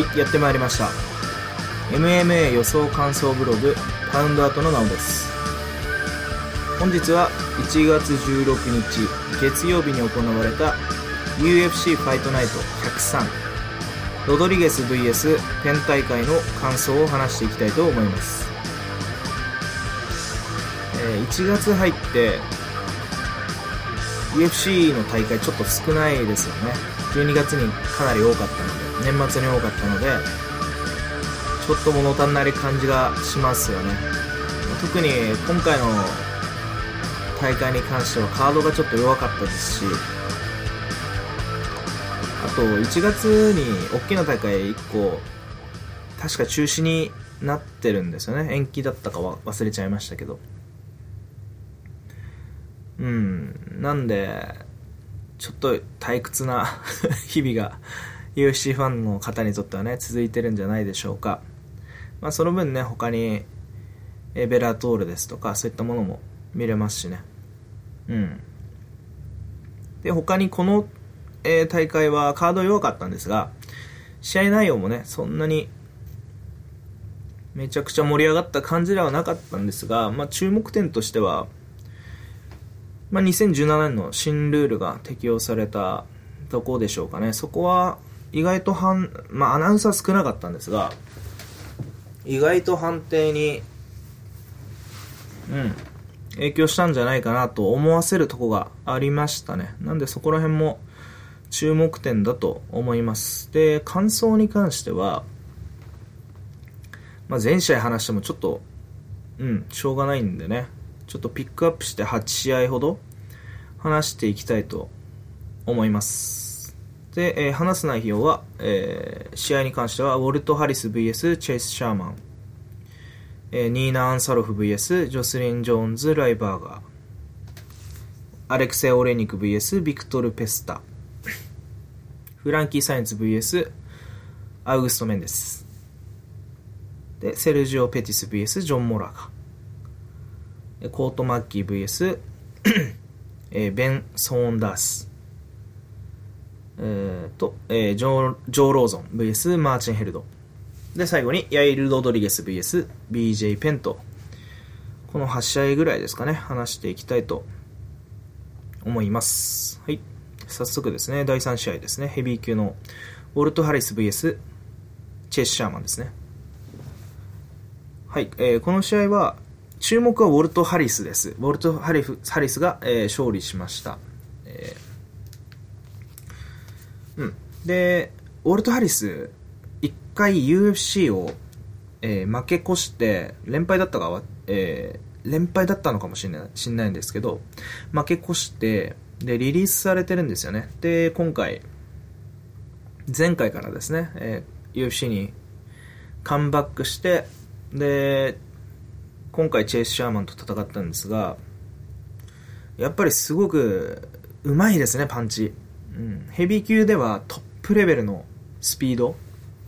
はいやってまいりました。MMA 予想感想ブログパウンドアートのなおです。本日は1月16日月曜日に行われた UFC ファイトナイト103ロドリゲス VS ペン大会の感想を話していきたいと思います、えー1月入って UFC の大会ちょっと少ないですよね。12月にかなり多かったので。年末に多かったのでちょっと物足んない感じがしますよね。特に今回の大会に関してはカードがちょっと弱かったですしあと1月に大きな大会1個確か中止になってるんですよね。延期だったかは忘れちゃいましたけど。うんなんでちょっと退屈な 日々が UFC ファンの方にとってはね続いてるんじゃないでしょうか。まあその分ね他にえベラトールですとかそういったものも見れますしね。うん。で他にこの、えー大会はカード弱かったんですが試合内容もねそんなにめちゃくちゃ盛り上がった感じではなかったんですが、まあ、注目点としては、まあ、2017年の新ルールが適用されたとこでしょうかね。そこは意外と判、まあ、アナウンサー少なかったんですが意外と判定にうん影響したんじゃないかなと思わせるとこがありましたね。なんでそこら辺も注目点だと思います。で感想に関しては、まあ、全試合話してもちょっとうんしょうがないんでね。ちょっとピックアップして8試合ほど話していきたいと思います。で、えー話す内容は、えー試合に関してはウォルト・ハリス VS チェイス・シャーマン。えーニーナ・アンサロフ VS ジョスリン・ジョーンズ・ライバーガー。アレクセイ・オレニク VS ビクトル・ペスタ。フランキー・サインツ VS アウグスト・メンデス。でセルジオ・ペティス VS ジョン・モラガでコート・マッキー VS えーベン・ソーンダース。えーと、えージョージョー・ローゾン VS マーチン・ヘルドで、最後に、ヤイル・ロドリゲス VS BJ ペンと、この8試合ぐらいですかね、話していきたいと思います。はい。早速ですね、第3試合ですね、ヘビー級のウォルト・ハリス VS チェス・シャーマンですね。はい、えーこの試合は、注目はウォルト・ハリスです。ウォルト・ハリフハリスが、えー勝利しました。えーうん。で、ウォルト・ハリス、一回 UFC を、えー負け越して、連敗だったかは、えー連敗だったのかもしれない、しんないんですけど、負け越して、で、リリースされてるんですよね。で、今回、前回からですね、えー UFC にカムバックして、で、今回チェイス・シャーマンと戦ったんですが、やっぱりすごくうまいですね、パンチ。うん、ヘビー級ではトップレベルのスピード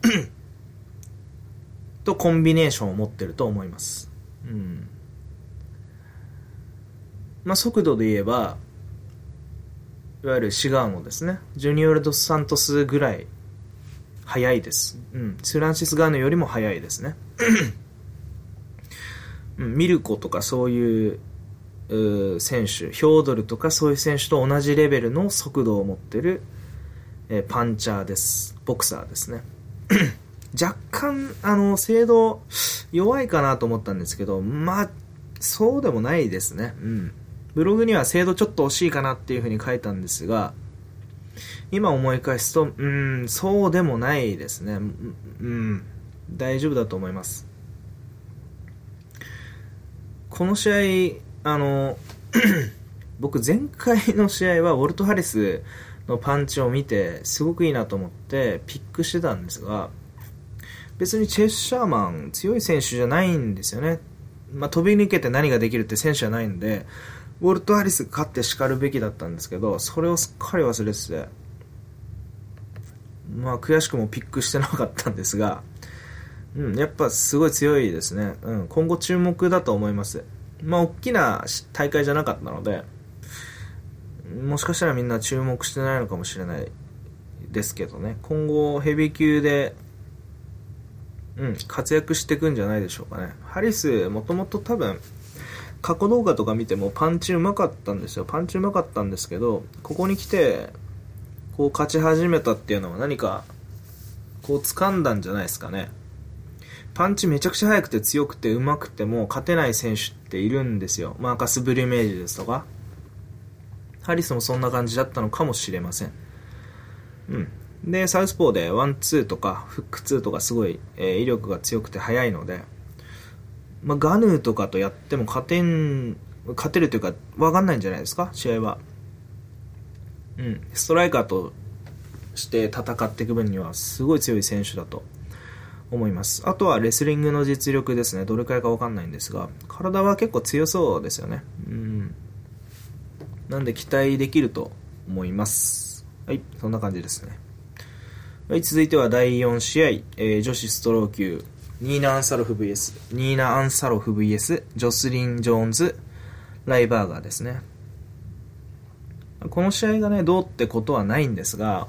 とコンビネーションを持ってると思います。うん。まあ、速度で言えば、いわゆるシガーノですね。ジュニオル・ドス・サントスぐらい速いです。うん。フランシス・ガーノよりも速いですね。うん、ミルコとかそういう選手、ヒョードルとかそういう選手と同じレベルの速度を持ってる、えーパンチャーです。ボクサーですね。若干、あの、精度弱いかなと思ったんですけど、まあ、そうでもないですね。うん。ブログには精度ちょっと惜しいかなっていうふうに書いたんですが、今思い返すと、うん、そうでもないですね。うん、うん大丈夫だと思います。この試合、あの、僕前回の試合はウォルト・ハリスのパンチを見てすごくいいなと思ってピックしてたんですが別にチェス・シャーマン強い選手じゃないんですよね、まあ、飛び抜けて何ができるって選手じゃないんでウォルト・ハリス勝って叱るべきだったんですけどそれをすっかり忘れててまあ悔しくもピックしてなかったんですがうん、やっぱすごい強いですね、うん、今後注目だと思います。まあ大きな大会じゃなかったのでもしかしたらみんな注目してないのかもしれないですけどね今後ヘビー級でうん、活躍していくんじゃないでしょうかね。ハリス、もともと多分、過去動画とか見てもパンチうまかったんですよ。パンチうまかったんですけど、ここに来て、こう勝ち始めたっていうのは何か、こう掴んだんじゃないですかね。パンチめちゃくちゃ速くて強くて上手くても勝てない選手っているんですよ。マーカス・ブリュメージですとか。ハリスもそんな感じだったのかもしれません。うん。で、サウスポーでワンツーとかフックツーとかすごい、えー、威力が強くて速いので、まあ、ガヌーとかとやっても勝てん、勝てるというか、わかんないんじゃないですか、試合は。うん。ストライカーとして戦っていく分には、すごい強い選手だと思います。あとはレスリングの実力ですね。どれくらいかわかんないんですが、体は結構強そうですよね。うん。なんで期待できると思います。はい、そんな感じですね。はい、続いては第4試合、えー、女子ストロー級ニーナ・アンサロフ VS、ニーナ・アンサロフ VS、ジョスリン・ジョーンズ、ライバーガーですね。この試合がね、どうってことはないんですが、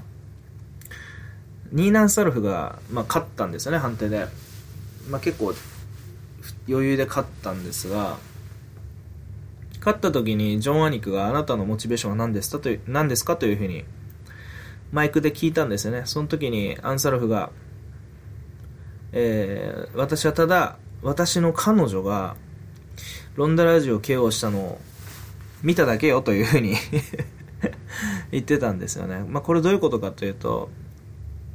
ニーナ・ンサロフが、まあ、勝ったんですよね、判定で。まあ、結構、余裕で勝ったんですが、勝った時にジョン・アニクがあなたのモチベーションは何ですかという何ですかというふうにマイクで聞いたんですよね。その時にアンサロフが、えー、私はただ、私の彼女が、ロンダラジオを KO したのを見ただけよというふうに 言ってたんですよね。まあ、これどういうことかというと、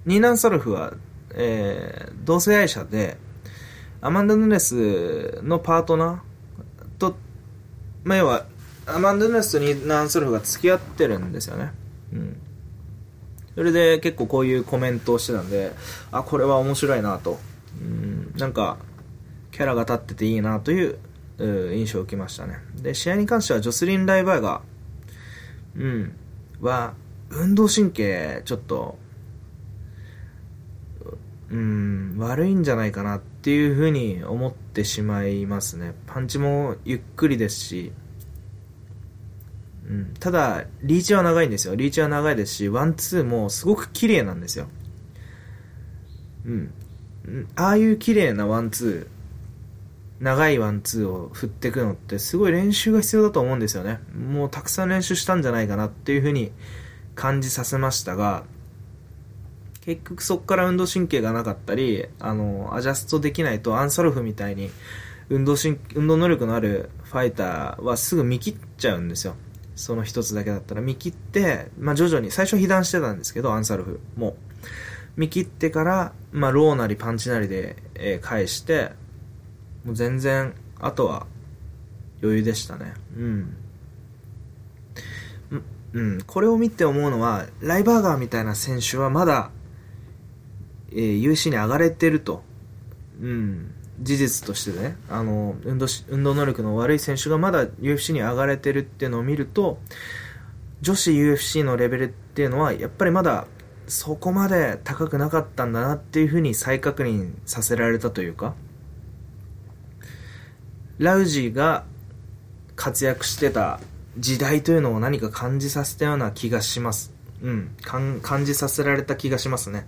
ニーナン・サルフは、えー、同性愛者で、アマンダ・ヌネスのパートナーと、まあ、要は、アマンダ・ヌネスとニーナン・サルフが付き合ってるんですよね。うん。それで結構こういうコメントをしてたんで、あ、これは面白いなと。うん、なんか、キャラが立ってていいなという印象を受けましたね。で、試合に関してはジョスリン・ライバーが、うん、は、運動神経、ちょっと、うん、悪いんじゃないかなっていうふうに思ってしまいますね。パンチもゆっくりですし、うん、ただ、リーチは長いんですよ。リーチは長いですし、ワンツーもすごく綺麗なんですよ。うん。ああいう綺麗なワンツー、長いワンツーを振っていくのってすごい練習が必要だと思うんですよね。もうたくさん練習したんじゃないかなっていうふうに感じさせましたが、結局そこから運動神経がなかったり、あの、アジャストできないとアンサルフみたいに運動神、運動能力のあるファイターはすぐ見切っちゃうんですよ。その一つだけだったら見切って、まあ、徐々に、最初被弾してたんですけど、アンサルフも。見切ってから、まあ、ローなりパンチなりで、え、返して、もう全然、あとは余裕でしたね。うん。うん、これを見て思うのは、ライバーガーみたいな選手はまだ、えー、UC に上がれてると。うん。事実としてね、あの、運動し、運動能力の悪い選手がまだ UFC に上がれてるっていうのを見ると、女子 UFC のレベルっていうのは、やっぱりまだそこまで高くなかったんだなっていうふうに再確認させられたというか、ラウジが活躍してた時代というのを何か感じさせたような気がします。うん、感じさせられた気がしますね。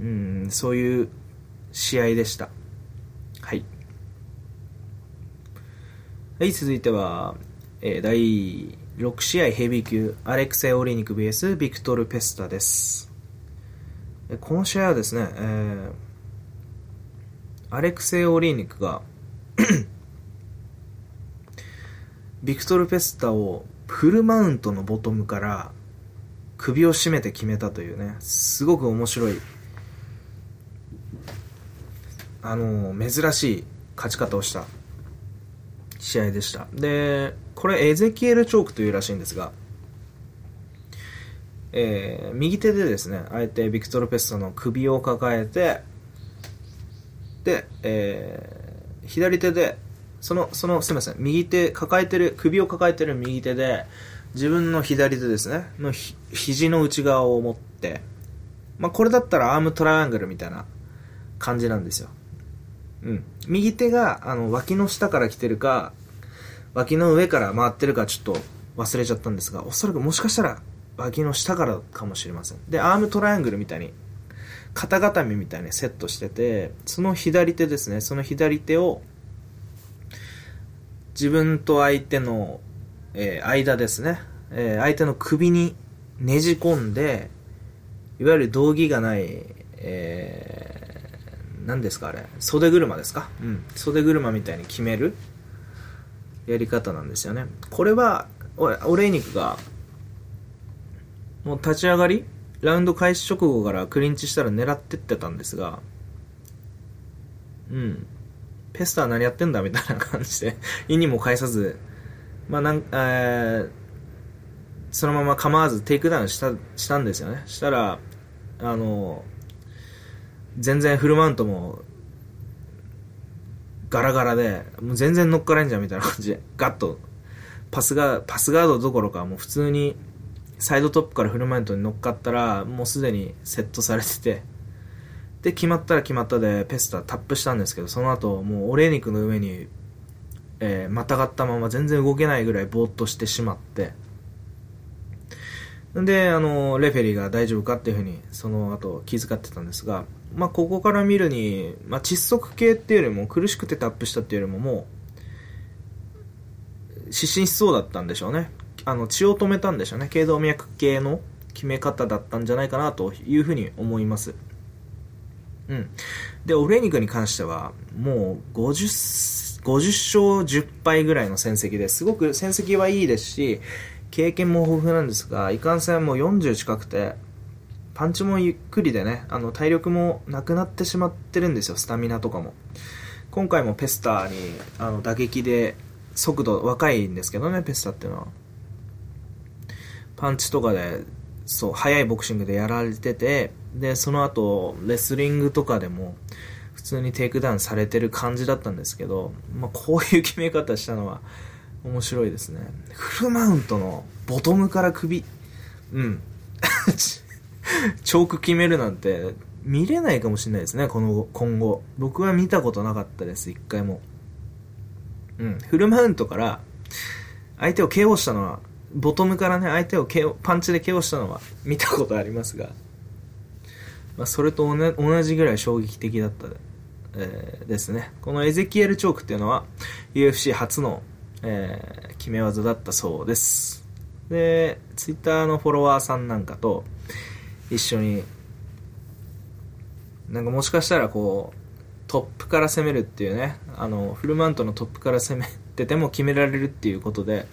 うん、そういう試合でした。はい。はい、続いては、えー、第6試合ヘビー級、アレクセイ・オリニク VS ビクトル・ペスタです。この試合はですね、えー、アレクセイ・オリーニクが ビクトル・ペスタをフルマウントのボトムから首を絞めて決めたというね、すごく面白いあの珍しい勝ち方をした試合でした。でこれエゼキエルチョークというらしいんですが、えー、右手でですねあえてビクトル・ペストの首を抱えてで、えー、左手でそのそのすみません右手抱えてる首を抱えてる右手で自分の左手ですねのひ肘の内側を持って、まあ、これだったらアームトライアングルみたいな感じなんですよ。うん。右手が、あの、脇の下から来てるか、脇の上から回ってるかちょっと忘れちゃったんですが、おそらくもしかしたら脇の下からかもしれません。で、アームトライアングルみたいに肩固めみたいにセットしてて、その左手ですね、その左手を、自分と相手の、えー、間ですね、えー、相手の首にねじ込んで、いわゆる道着がない、えー、何ですかあれ、袖車ですか？うん。袖車みたいに決めるやり方なんですよね。これは、オレイニクが、もう立ち上がりラウンド開始直後からクリンチしたら狙ってってたんですが、うん。ペスター何やってんだみたいな感じで、意にも返さず、まあなん、えー、そのまま構わずテイクダウンした、したんですよね。したら、あの、全然フルマウントも、ガラガラで、もう全然乗っからんじゃんみたいな感じで、ガッと、パスが、パスガードどころか、もう普通に、サイドトップからフルマウントに乗っかったら、もうすでにセットされてて、で、決まったら決まったで、ペスタタップしたんですけど、その後、もう、オレ肉の上に、えー、またがったまま全然動けないぐらいぼーっとしてしまって、で、あの、レフェリーが大丈夫かっていうふうに、その後気遣ってたんですが、まあ、ここから見るに、まあ、窒息系っていうよりも、苦しくてタップしたっていうよりも、もう、失神しそうだったんでしょうね。あの、血を止めたんでしょうね。頸動脈系の決め方だったんじゃないかなというふうに思います。うん。で、オレニクに関しては、もう50、50勝10敗ぐらいの戦績ですごく戦績はいいですし、経験も豊富なんですが、いかんせんもう40近くて、パンチもゆっくりでね、あの、体力もなくなってしまってるんですよ、スタミナとかも。今回もペスターに、あの、打撃で、速度、若いんですけどね、ペスターっていうのは。パンチとかで、そう、速いボクシングでやられてて、で、その後、レスリングとかでも、普通にテイクダウンされてる感じだったんですけど、まあ、こういう決め方したのは、面白いですね。フルマウントのボトムから首、うん。チョーク決めるなんて見れないかもしれないですね、この、今後。僕は見たことなかったです、一回も。うん。フルマウントから相手を KO したのは、ボトムからね、相手を KO、パンチで KO したのは見たことありますが、まあ、それと同じぐらい衝撃的だった、えー、ですね。このエゼキエルチョークっていうのは、UFC 初のえー、決め技だったそうです。で、ツイッターのフォロワーさんなんかと一緒に、なんかもしかしたらこう、トップから攻めるっていうね、あの、フルマウントのトップから攻めてても決められるっていうことで、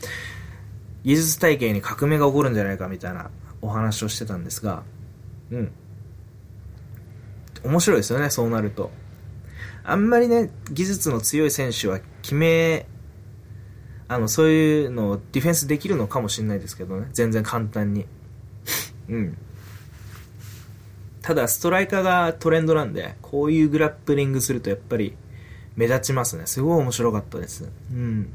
技術体系に革命が起こるんじゃないかみたいなお話をしてたんですが、うん。面白いですよね、そうなると。あんまりね、技術の強い選手は決めあの、そういうのをディフェンスできるのかもしれないですけどね。全然簡単に。うん。ただ、ストライカーがトレンドなんで、こういうグラップリングするとやっぱり目立ちますね。すごい面白かったです。うん。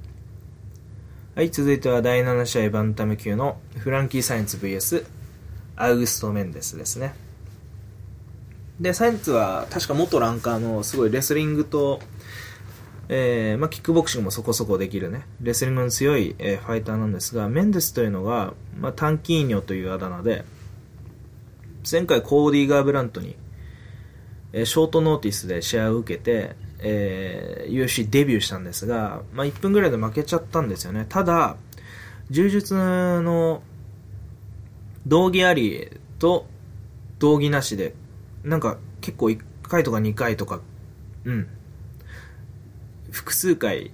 はい、続いては第7試合バンタム級のフランキー・サインツ VS アウグスト・メンデスですね。で、サインツは確か元ランカーのすごいレスリングとえー、まあ、キックボクシングもそこそこできるね、レスリングの強い、えー、ファイターなんですが、メンデスというのが、まあ、タンキーニョというあだ名で、前回コーディー・ガーブラントに、えー、ショートノーティスで試合を受けて、えー、UFC デビューしたんですが、まあ、1分ぐらいで負けちゃったんですよね。ただ、柔術の道着ありと道着なしで、なんか結構1回とか2回とか、うん、複数回、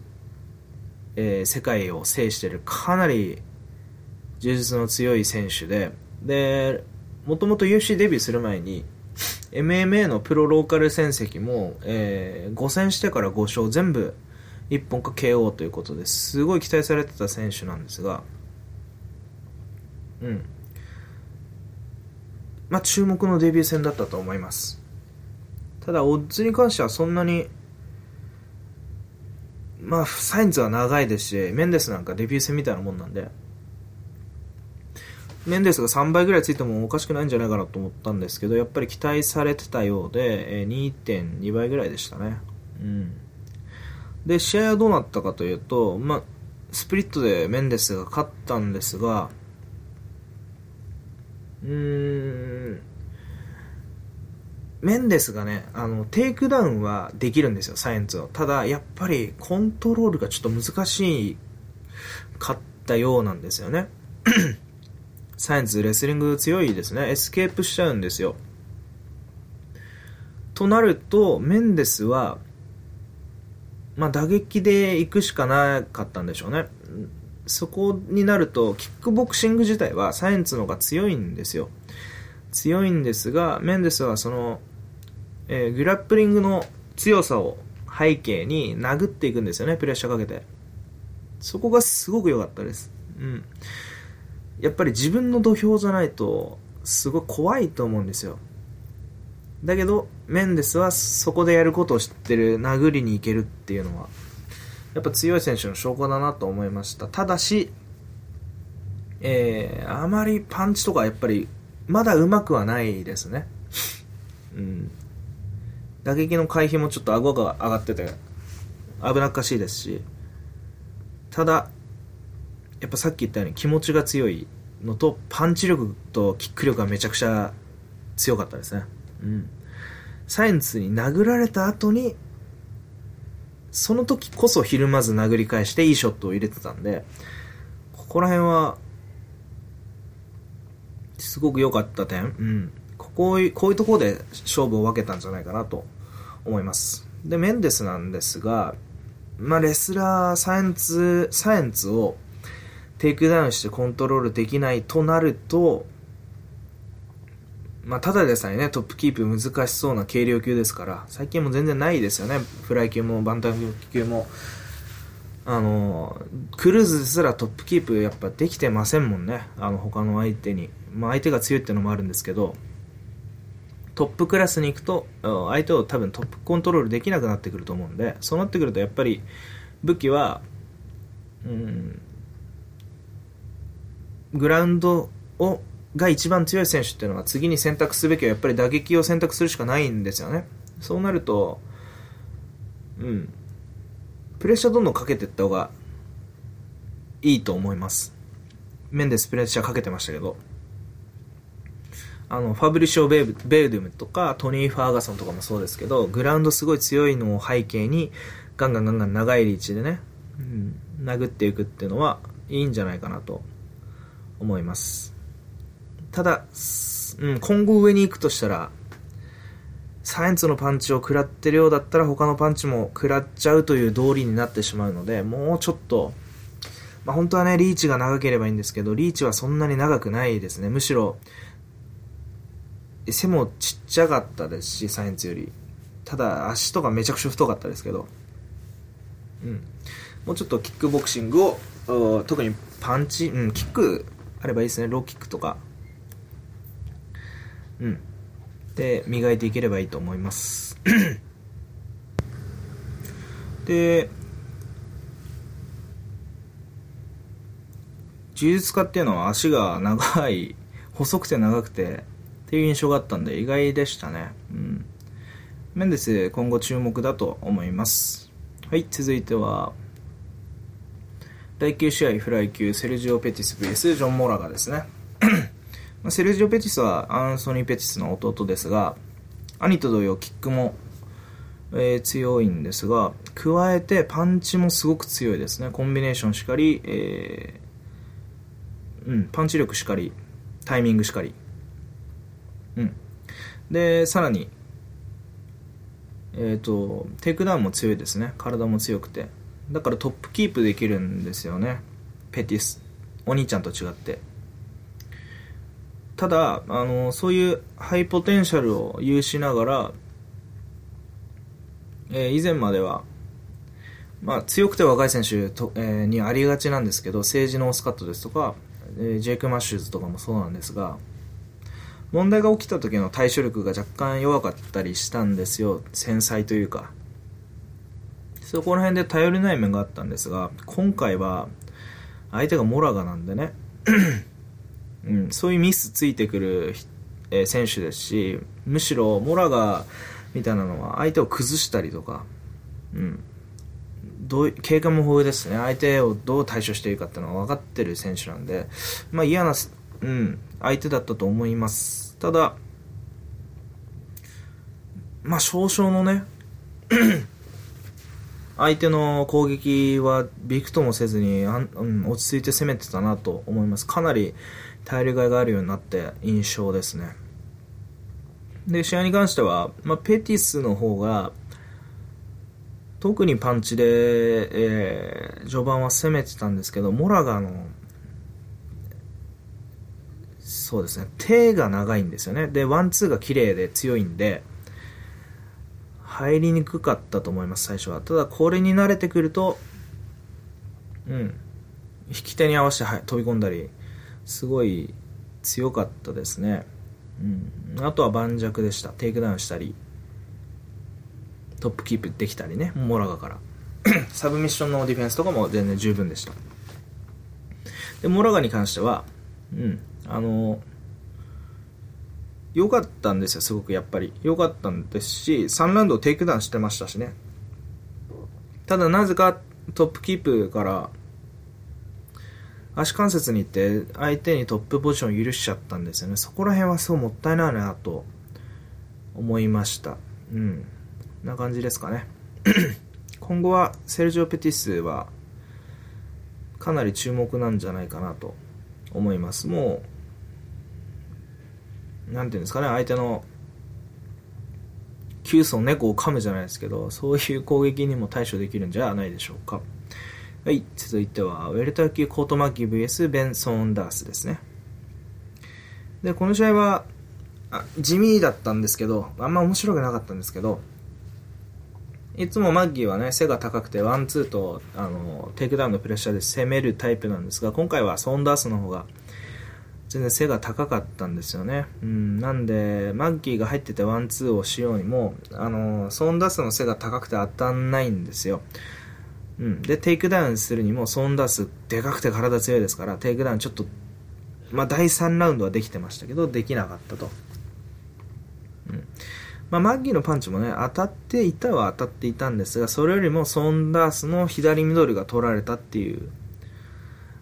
えー、世界を制してるかなり充実の強い選手で、で、もともと UC デビューする前に、MMA のプロローカル戦績も、えー、5戦してから5勝全部1本か KO ということですごい期待されてた選手なんですが、うん。まあ注目のデビュー戦だったと思います。ただ、オッズに関してはそんなにまあ、サインズは長いですし、メンデスなんかデビュー戦みたいなもんなんで、メンデスが3倍ぐらいついてもおかしくないんじゃないかなと思ったんですけど、やっぱり期待されてたようで、2.2倍ぐらいでしたね。うん。で、試合はどうなったかというと、まあ、スプリットでメンデスが勝ったんですが、うーん、メンデスがね、あの、テイクダウンはできるんですよ、サイエンツを。ただ、やっぱりコントロールがちょっと難しいかったようなんですよね。サイエンツ、レスリング強いですね。エスケープしちゃうんですよ。となると、メンデスは、まあ、打撃で行くしかなかったんでしょうね。そこになると、キックボクシング自体はサイエンツの方が強いんですよ。強いんですが、メンデスはその、えー、グラップリングの強さを背景に殴っていくんですよね、プレッシャーかけて。そこがすごく良かったです。うん。やっぱり自分の土俵じゃないと、すごい怖いと思うんですよ。だけど、メンデスはそこでやることを知ってる、殴りに行けるっていうのは、やっぱ強い選手の証拠だなと思いました。ただし、えー、あまりパンチとかやっぱり、まだ上手くはないですね。うん。打撃の回避もちょっと顎が上がってて危なっかしいですし、ただ、やっぱさっき言ったように気持ちが強いのと、パンチ力とキック力がめちゃくちゃ強かったですね。うん。サイエンスに殴られた後に、その時こそひるまず殴り返していいショットを入れてたんで、ここら辺は、すごく良かった点。うん。こういう、こういうところで勝負を分けたんじゃないかなと思います。で、メンデスなんですが、まあ、レスラー、サイエンツ、サイエンツをテイクダウンしてコントロールできないとなると、まあ、ただでさえね、トップキープ難しそうな軽量級ですから、最近も全然ないですよね。フライ級もバンタム級も。あの、クルーズすらトップキープやっぱできてませんもんね。あの、他の相手に。まあ、相手が強いってのもあるんですけど、トップクラスに行くと相手を多分トップコントロールできなくなってくると思うんでそうなってくるとやっぱり武器はうんグラウンドをが一番強い選手っていうのは次に選択すべきはやっぱり打撃を選択するしかないんですよねそうなるとうんプレッシャーどんどんかけていった方がいいと思いますメンデスプレッシャーかけてましたけどあの、ファブリシオ・ベーベルデムとか、トニー・ファーガソンとかもそうですけど、グラウンドすごい強いのを背景に、ガンガンガンガン長いリーチでね、うん、殴っていくっていうのはいいんじゃないかなと思います。ただ、うん、今後上に行くとしたら、サイエンツのパンチを食らってるようだったら他のパンチも食らっちゃうという道理になってしまうので、もうちょっと、まあ、本当はね、リーチが長ければいいんですけど、リーチはそんなに長くないですね。むしろ、背もちっちゃかったですしサイエンツより。ただ足とかめちゃくちゃ太かったですけど。うん。もうちょっとキックボクシングを特にパンチ、うん、キックあればいいですね。ローキックとか。うん。で磨いていければいいと思います で呪術家っていうのは足が長い細くて長くてっていう印象があったんで意外でしたね。うん。メンデス今後注目だと思います。はい、続いては、第9試合フライ級セルジオ・ペティス VS ジョン・モラガですね。セルジオ・ペティスはアンソニー・ペティスの弟ですが、兄と同様キックも、えー、強いんですが、加えてパンチもすごく強いですね。コンビネーションしかり、えー、うん、パンチ力しかり、タイミングしかり、うん。で、さらに、えっ、ー、と、テイクダウンも強いですね。体も強くて。だからトップキープできるんですよね。ペティス。お兄ちゃんと違って。ただ、あの、そういうハイポテンシャルを有しながら、えー、以前までは、まあ、強くて若い選手と、えー、にありがちなんですけど、セージ・ノースカットですとか、えー、ジェイク・マッシューズとかもそうなんですが、問題が起きた時の対処力が若干弱かったりしたんですよ。繊細というか。そこら辺で頼りない面があったんですが今回は相手がモラガなんでねうん、そういうミスついてくる、えー、選手ですしむしろモラガみたいなのは相手を崩したりとか、うん、どう経験も豊富ですね。相手をどう対処していいかっていうのが分かってる選手なんで、まあ、嫌な、うん、相手だったと思います。ただまあ少々のね 相手の攻撃はびくともせずにあ、うん、落ち着いて攻めてたなと思います。かなり耐えるがいがあるようになって印象ですね。で試合に関しては、まあ、ペティスの方が特にパンチで、えー、序盤は攻めてたんですけどモラガのそうですね手が長いんですよね。でワンツーが綺麗で強いんで入りにくかったと思います最初は。ただこれに慣れてくるとうん引き手に合わせて、飛び込んだりすごい強かったですね。うん。あとは盤石でした。テイクダウンしたりトップキープできたりね。モラガから。サブミッションのディフェンスとかも全然十分でした。でモラガに関してはうん。あの良かったんですよ、すごくやっぱり。良かったんですし、3ラウンドテイクダウンしてましたしね。ただなぜかトップキープから足関節に行って相手にトップポジションを許しちゃったんですよね。そこら辺はすごいもったいないなと思いました。うん。な感じですかね。今後はセルジオ・ペティスはかなり注目なんじゃないかなと思います。もうなんていうんですかね、相手の、急須の猫を噛むじゃないですけど、そういう攻撃にも対処できるんじゃないでしょうか。はい、続いては、ウェルター級コートマッキー VS ベンソーンダースですね。で、この試合は、あ地味だったんですけど、あんま面白くなかったんですけど、いつもマッギーはね、背が高くて、ワン、ツーと、あの、テイクダウンのプレッシャーで攻めるタイプなんですが、今回はソーンダースの方が、全然背が高かったんですよね。うん、なんで、マッギーが入っててワンツーをしようにも、あの、ソーンダースの背が高くて当たんないんですよ。うん。で、テイクダウンするにも、ソンダースでかくて体強いですから、テイクダウンちょっと、まあ、第3ラウンドはできてましたけど、できなかったと。うん。まあ、マッギーのパンチもね、当たっていたは当たっていたんですが、それよりもソンダースの左ミドルが取られたっていう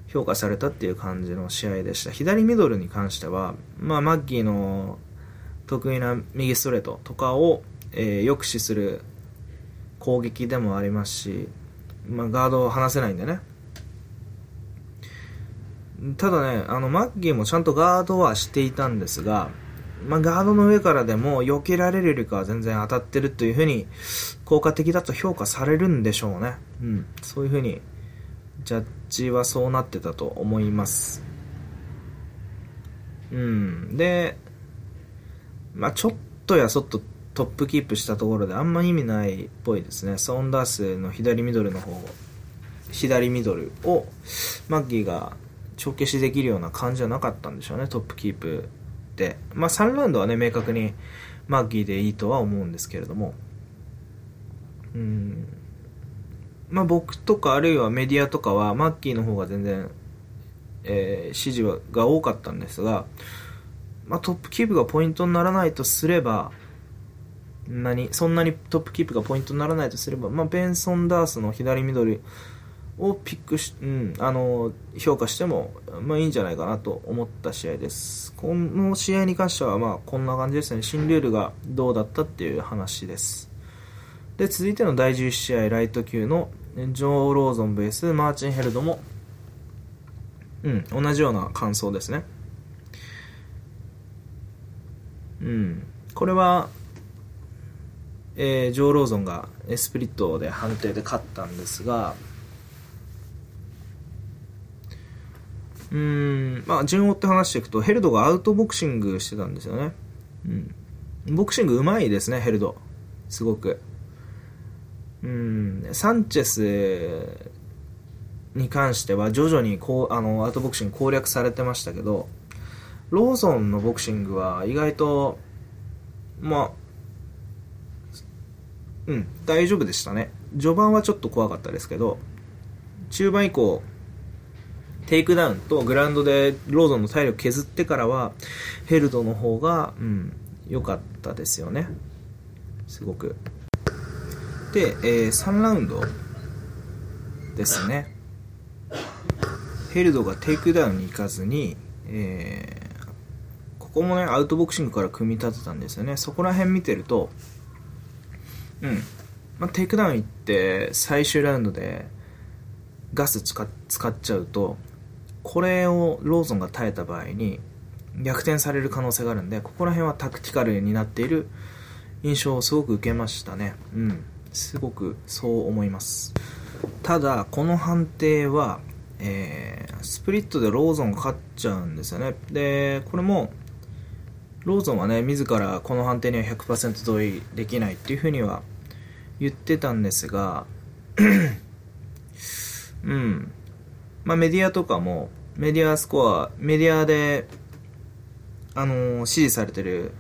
評価されたっていう感じの試合でした。左ミドルに関しては、まあ、マッギーの得意な右ストレートとかを、えー、抑止する攻撃でもありますし、まあ、ガードを離せないんでね。ただね、あの、マッギーもちゃんとガードはしていたんですが、まあ、ガードの上からでも避けられるよりかは全然当たってるというふうに効果的だと評価されるんでしょうね。うん。そういうふうにジャッジはそうなってたと思います。うん。で、まあちょっとやそっとトップキープしたところであんま意味ないっぽいですね。ソンダースの左ミドルの方、左ミドルをマッギーが帳消しできるような感じじゃなかったんでしょうね、トップキープで。まあ3ラウンドはね、明確にマッギーでいいとは思うんですけれども。うん。まあ、僕とかあるいはメディアとかはマッキーの方が全然、えー、支持が多かったんですが、まあ、トップキープがポイントにならないとすれば何そんなにトップキープがポイントにならないとすれば、まあ、ベンソン・ダースの左ミドルをピックし、うん、あの評価しても、まあ、いいんじゃないかなと思った試合ですこの試合に関しては、まあ、こんな感じですね新ルールがどうだったっていう話ですで、続いての第11試合、ライト級のジョー・ローゾン VS マーチン・ヘルドも、うん、同じような感想ですね。うん。これは、えー、ジョー・ローゾンがスプリットで判定で勝ったんですが、うん、まあ、順を追って話していくと、ヘルドがアウトボクシングしてたんですよね。うん。ボクシングうまいですね、ヘルド。すごく。うん、サンチェスに関しては徐々にこうあのアウトボクシング攻略されてましたけどローソンのボクシングは意外とまあうん大丈夫でしたね序盤はちょっと怖かったですけど中盤以降テイクダウンとグラウンドでローゾンの体力削ってからはヘルドの方がうん良かったですよねすごくで、えー、3ラウンドですね。ヘルドがテイクダウンに行かずに、えー、ここもね、アウトボクシングから組み立てたんですよね。そこら辺見てると、うん。まあ、テイクダウン行って最終ラウンドでガス使っちゃうと、これをローゾンが耐えた場合に逆転される可能性があるんで、ここら辺はタクティカルになっている印象をすごく受けましたね。うん。すごくそう思います。ただ、この判定は、えー、スプリットでローゾンが勝っちゃうんですよね。で、これも、ローゾンはね、自らこの判定には100%同意できないっていうふうには言ってたんですが、うん。まあメディアとかも、メディアスコア、メディアで、あのー、指示されてる、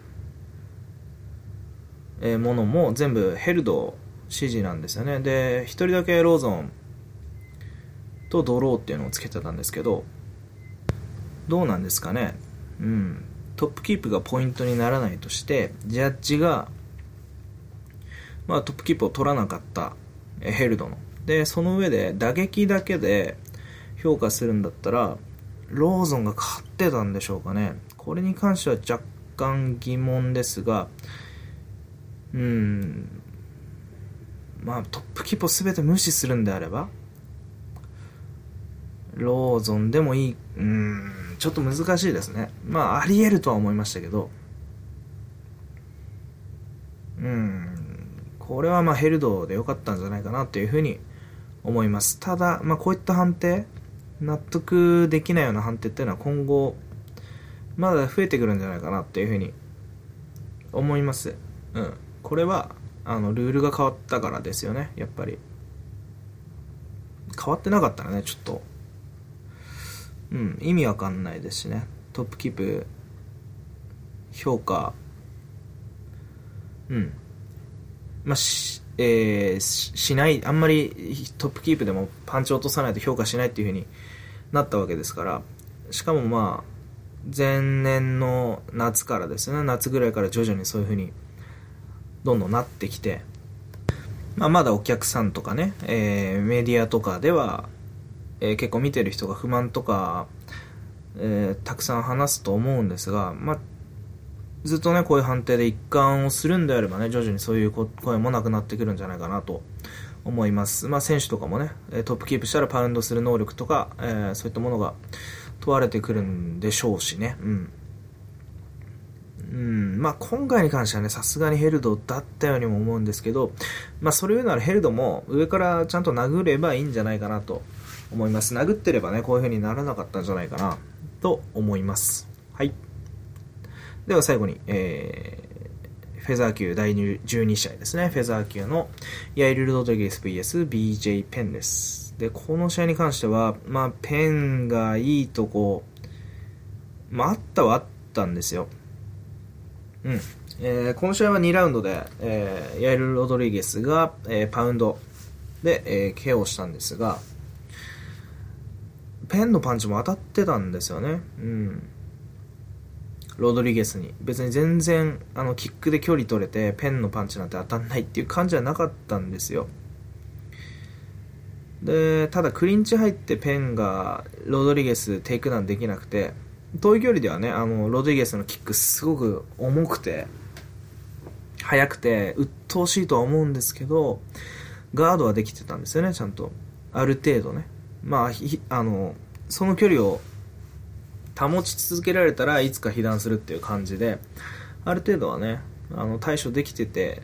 え、ものも全部ヘルド指示なんですよね。で、一人だけローゾンとドローっていうのをつけてたんですけど、どうなんですかね。うん。トップキープがポイントにならないとして、ジャッジが、まあ、トップキープを取らなかったヘルドの。で、その上で打撃だけで評価するんだったら、ローゾンが勝ってたんでしょうかね。これに関しては若干疑問ですが、うん、まあ、トップキープを全て無視するんであれば、ローゾンでもいい、うん、ちょっと難しいですね。まあ、あり得るとは思いましたけど、うん、これはまあヘルドで良かったんじゃないかなというふうに思います。ただ、まあこういった判定、納得できないような判定っていうのは今後、まだ増えてくるんじゃないかなっていうふうに思います。うん。これは、あの、ルールが変わったからですよね、やっぱり。変わってなかったらね、ちょっと、うん、意味わかんないですしね。トップキープ、評価、うん。まあ、し、えー、しない、あんまりトップキープでもパンチ落とさないと評価しないっていう風になったわけですから、しかもまあ、前年の夏からですね、夏ぐらいから徐々にそういう風にどんどんなってきて、まあ、まだお客さんとかね、えー、メディアとかでは、えー、結構見てる人が不満とか、えー、たくさん話すと思うんですが、まあ、ずっとね、こういう判定で一貫をするんであればね、徐々にそういう声もなくなってくるんじゃないかなと思います。まあ、選手とかもね、トップキープしたらパウンドする能力とか、えー、そういったものが問われてくるんでしょうしね。うん。うん、まあ今回に関してはね、さすがにヘルドだったようにも思うんですけど、まあそれ言うならヘルドも上からちゃんと殴ればいいんじゃないかなと思います。殴ってればね、こういう風にならなかったんじゃないかなと思います。はい。では最後に、えー、フェザー級第12試合ですね。フェザー級のヤイル・ロドリゲス VS BJ ペンです。で、この試合に関しては、まあ、ペンがいいとこ、まあ、あったはあったんですよ。うん。えー、この試合は2ラウンドで、えー、ヤイル・ロドリゲスが、えー、パウンドで、えー、KO したんですが、ペンのパンチも当たってたんですよね。うん。ロドリゲスに。別に全然、あの、キックで距離取れて、ペンのパンチなんて当たんないっていう感じはなかったんですよ。で、ただクリンチ入ってペンがロドリゲステイクダウンできなくて、遠い距離ではね、あの、ロドリゲスのキックすごく重くて、速くて、鬱陶しいとは思うんですけど、ガードはできてたんですよね、ちゃんと。ある程度ね。まあ、あの、その距離を保ち続けられたらいつか被弾するっていう感じで、ある程度はね、あの、対処できてて、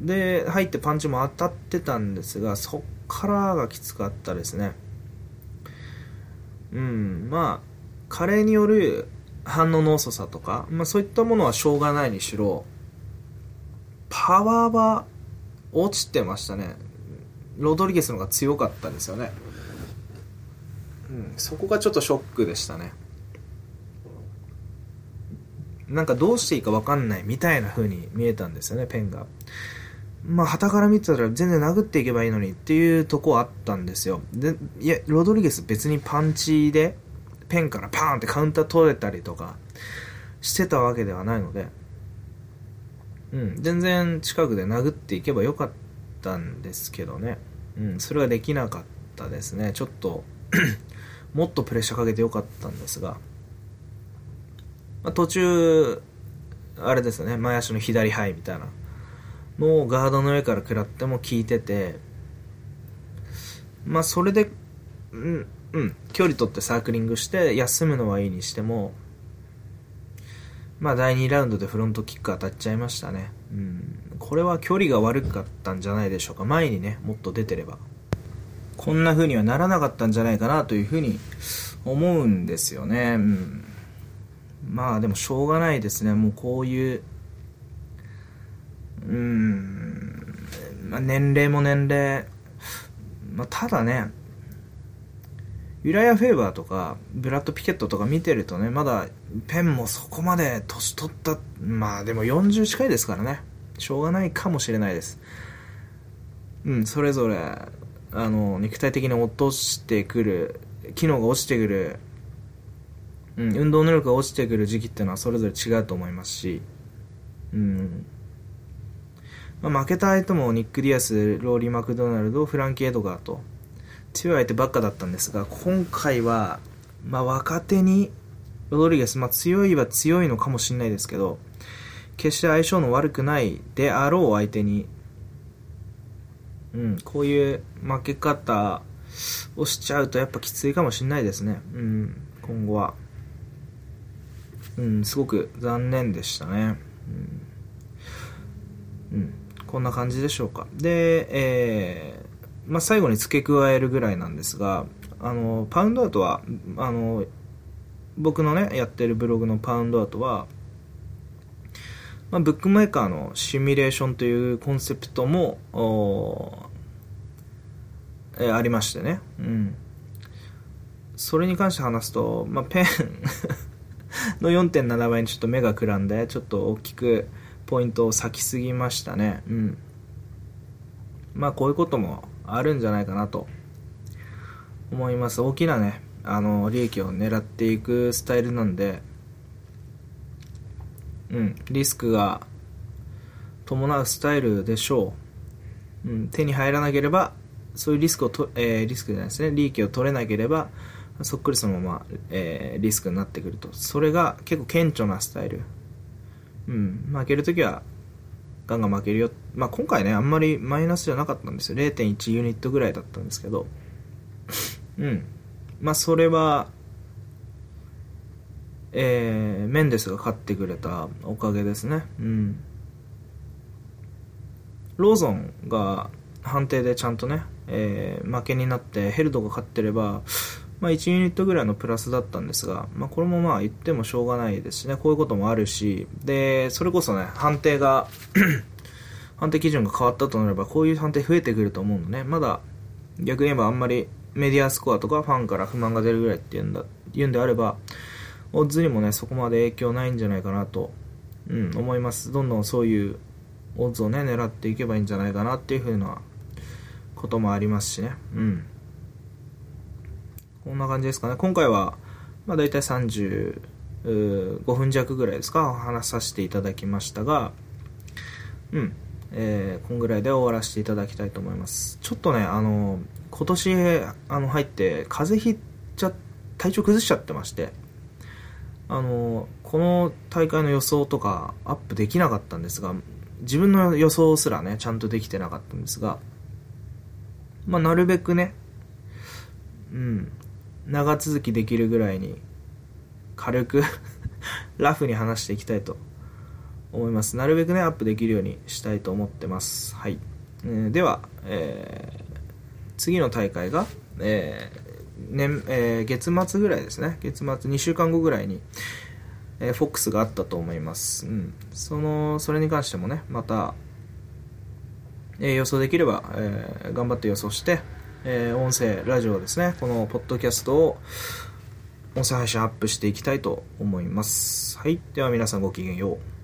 で、入ってパンチも当たってたんですが、そっからがきつかったですね。うん、まあ、加齢による反応の遅さとか、まあそういったものはしょうがないにしろ、パワーは落ちてましたね。ロドリゲスの方が強かったですよね。うん、そこがちょっとショックでしたね。なんかどうしていいか分かんないみたいな風に見えたんですよね、ペンが。まあ、旗から見てたら全然殴っていけばいいのにっていうとこあったんですよ。で、いや、ロドリゲス別にパンチで、ペンからパーンってカウンター取れたりとかしてたわけではないので、うん、全然近くで殴っていけばよかったんですけどね。うん、それはできなかったですね。ちょっともっとプレッシャーかけてよかったんですが、まあ、途中、あれですね、前足の左ハイみたいなのをガードの上から食らっても効いてて、まあそれで、うん、うん、距離取ってサークリングして休むのはいいにしても、まあ第2ラウンドでフロントキック当たっちゃいましたね。うん。これは距離が悪かったんじゃないでしょうか。前にね、もっと出てれば。こんな風にはならなかったんじゃないかなというふうに思うんですよね。うん。まあでもしょうがないですね。もうこういう、うん、まあ、年齢も年齢、まあ、ただね、ユライア・フェーバーとか、ブラッド・ピケットとか見てるとね、まだペンもそこまで年取った、まあでも40近いですからね。しょうがないかもしれないです。うん、それぞれ、あの、肉体的に落としてくる、機能が落ちてくる、うん、運動能力が落ちてくる時期っていうのはそれぞれ違うと思いますし、うん。まあ、負けた相手もニック・ディアス、ローリー・マクドナルド、フランキー・エドガーと、強い相手ばっかだったんですが、今回は、まあ、若手に、ロドリゲス、まあ、強いは強いのかもしれないですけど、決して相性の悪くないであろう相手に、うん、こういう負け方をしちゃうとやっぱきついかもしれないですね。うん、今後は。うん、すごく残念でしたね。うん、うん、こんな感じでしょうか。で、えー、まあ、最後に付け加えるぐらいなんですが、あの、パウンドアートは、あの、僕のね、やってるブログのパウンドアートは、まあ、ブックメーカーのシミュレーションというコンセプトも、えありましてね。うん。それに関して話すと、まあ、ペン の4.7倍にちょっと目がくらんで、ちょっと大きくポイントを割きすぎましたね。うん。まあ、こういうこともあるんじゃないかなと思います。大きなね、あの、利益を狙っていくスタイルなんで、うん、リスクが伴うスタイルでしょう。うん、手に入らなければ、そういうリスクをと、えー、リスクじゃないですね、利益を取れなければ、そっくりそのまま、えー、リスクになってくると。それが結構顕著なスタイル。うん、負けるときはガンガン負けるよ。まあ、今回ね、あんまりマイナスじゃなかったんですよ。0.1ユニットぐらいだったんですけど。うん。まあ、それは、えー、メンデスが勝ってくれたおかげですね。うん。ローゾンが判定でちゃんとね、えー、負けになってヘルドが勝ってれば、まあ、1ユニットぐらいのプラスだったんですが、まあ、これもまあ言ってもしょうがないですしね、こういうこともあるし、で、それこそね、判定が 判定基準が変わったとなれば、こういう判定増えてくると思うのね、まだ逆に言えばあんまりメディアスコアとかファンから不満が出るぐらいっていうんだ、言うんであれば、オッズにもね、そこまで影響ないんじゃないかなと、うん、思います。どんどんそういうオッズをね、狙っていけばいいんじゃないかなっていうふうなこともありますしね、うん。こんな感じですかね。今回は、まあ大体35分弱ぐらいですか、話させていただきましたが、うん、えー、こんぐらいで終わらせていただきたいと思います。ちょっとね、あの、今年、あの、入って、風邪ひっちゃ、体調崩しちゃってまして、あの、この大会の予想とかアップできなかったんですが、自分の予想すらね、ちゃんとできてなかったんですが、まあ、なるべくね、うん、長続きできるぐらいに軽く ラフに話していきたいと思いますなるべくねアップできるようにしたいと思ってますはい、えー、では、えー、次の大会が、えー年えー、月末ぐらいですね月末2週間後ぐらいにえー、フォックスがあったと思います。うん。その、それに関してもね、また、え、予想できれば、え、頑張って予想して、え、音声、ラジオですね、このポッドキャストを音声配信アップしていきたいと思います。はい。では皆さんごきげんよう。